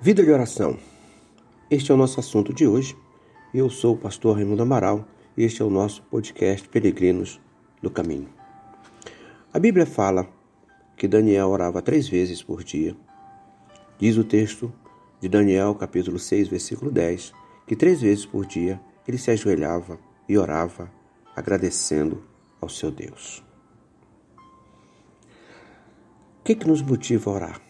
Vida de oração. Este é o nosso assunto de hoje. Eu sou o pastor Raimundo Amaral e este é o nosso podcast Peregrinos do Caminho. A Bíblia fala que Daniel orava três vezes por dia. Diz o texto de Daniel, capítulo 6, versículo 10, que três vezes por dia ele se ajoelhava e orava, agradecendo ao seu Deus. O que, que nos motiva a orar?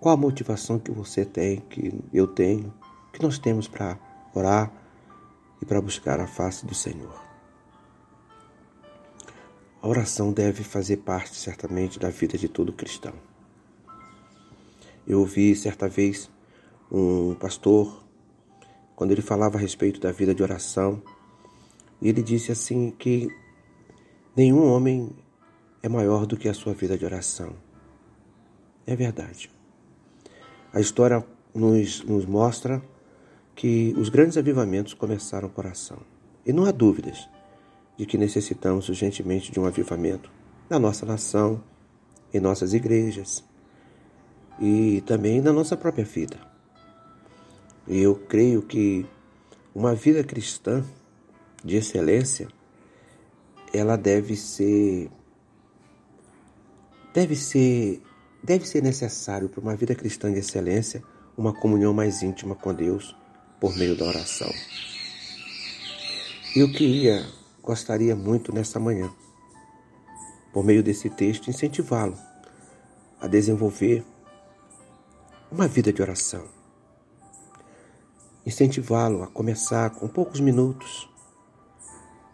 Qual a motivação que você tem, que eu tenho, que nós temos para orar e para buscar a face do Senhor? A oração deve fazer parte, certamente, da vida de todo cristão. Eu ouvi certa vez um pastor, quando ele falava a respeito da vida de oração, e ele disse assim que nenhum homem é maior do que a sua vida de oração. É verdade. A história nos, nos mostra que os grandes avivamentos começaram com oração. E não há dúvidas de que necessitamos urgentemente de um avivamento na nossa nação, em nossas igrejas e também na nossa própria vida. E eu creio que uma vida cristã de excelência, ela deve ser deve ser Deve ser necessário para uma vida cristã de excelência uma comunhão mais íntima com Deus por meio da oração. E eu queria, gostaria muito nessa manhã, por meio desse texto, incentivá-lo a desenvolver uma vida de oração. Incentivá-lo a começar com poucos minutos,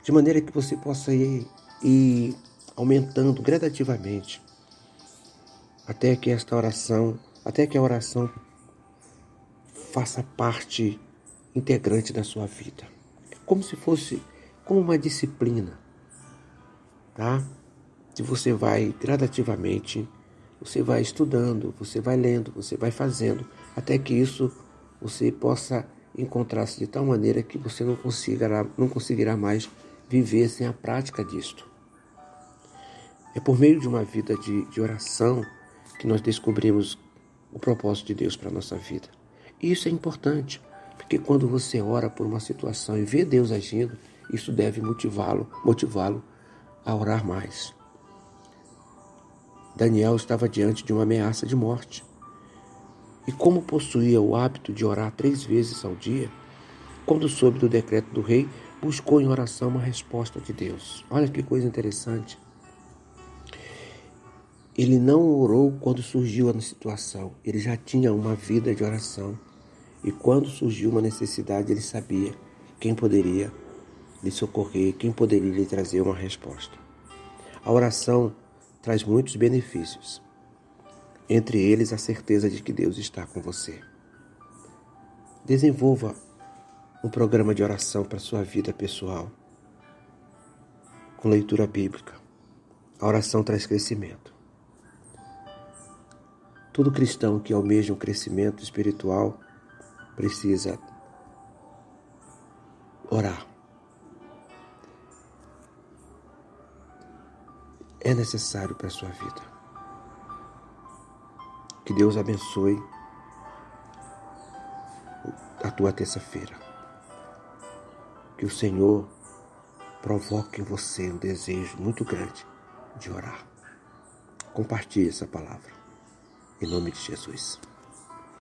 de maneira que você possa ir, ir aumentando gradativamente até que esta oração, até que a oração faça parte integrante da sua vida. É como se fosse como uma disciplina, tá? Se você vai gradativamente, você vai estudando, você vai lendo, você vai fazendo, até que isso você possa encontrar-se de tal maneira que você não conseguirá, não conseguirá mais viver sem a prática disto. É por meio de uma vida de, de oração que nós descobrimos o propósito de Deus para a nossa vida. E isso é importante, porque quando você ora por uma situação e vê Deus agindo, isso deve motivá-lo, motivá-lo a orar mais. Daniel estava diante de uma ameaça de morte. E como possuía o hábito de orar três vezes ao dia, quando soube do decreto do rei, buscou em oração uma resposta de Deus. Olha que coisa interessante. Ele não orou quando surgiu a situação, ele já tinha uma vida de oração. E quando surgiu uma necessidade, ele sabia quem poderia lhe socorrer, quem poderia lhe trazer uma resposta. A oração traz muitos benefícios, entre eles a certeza de que Deus está com você. Desenvolva um programa de oração para sua vida pessoal, com leitura bíblica. A oração traz crescimento. Todo cristão que almeja um crescimento espiritual precisa orar. É necessário para a sua vida. Que Deus abençoe a tua terça-feira. Que o Senhor provoque em você um desejo muito grande de orar. Compartilhe essa palavra. Em nome de Jesus.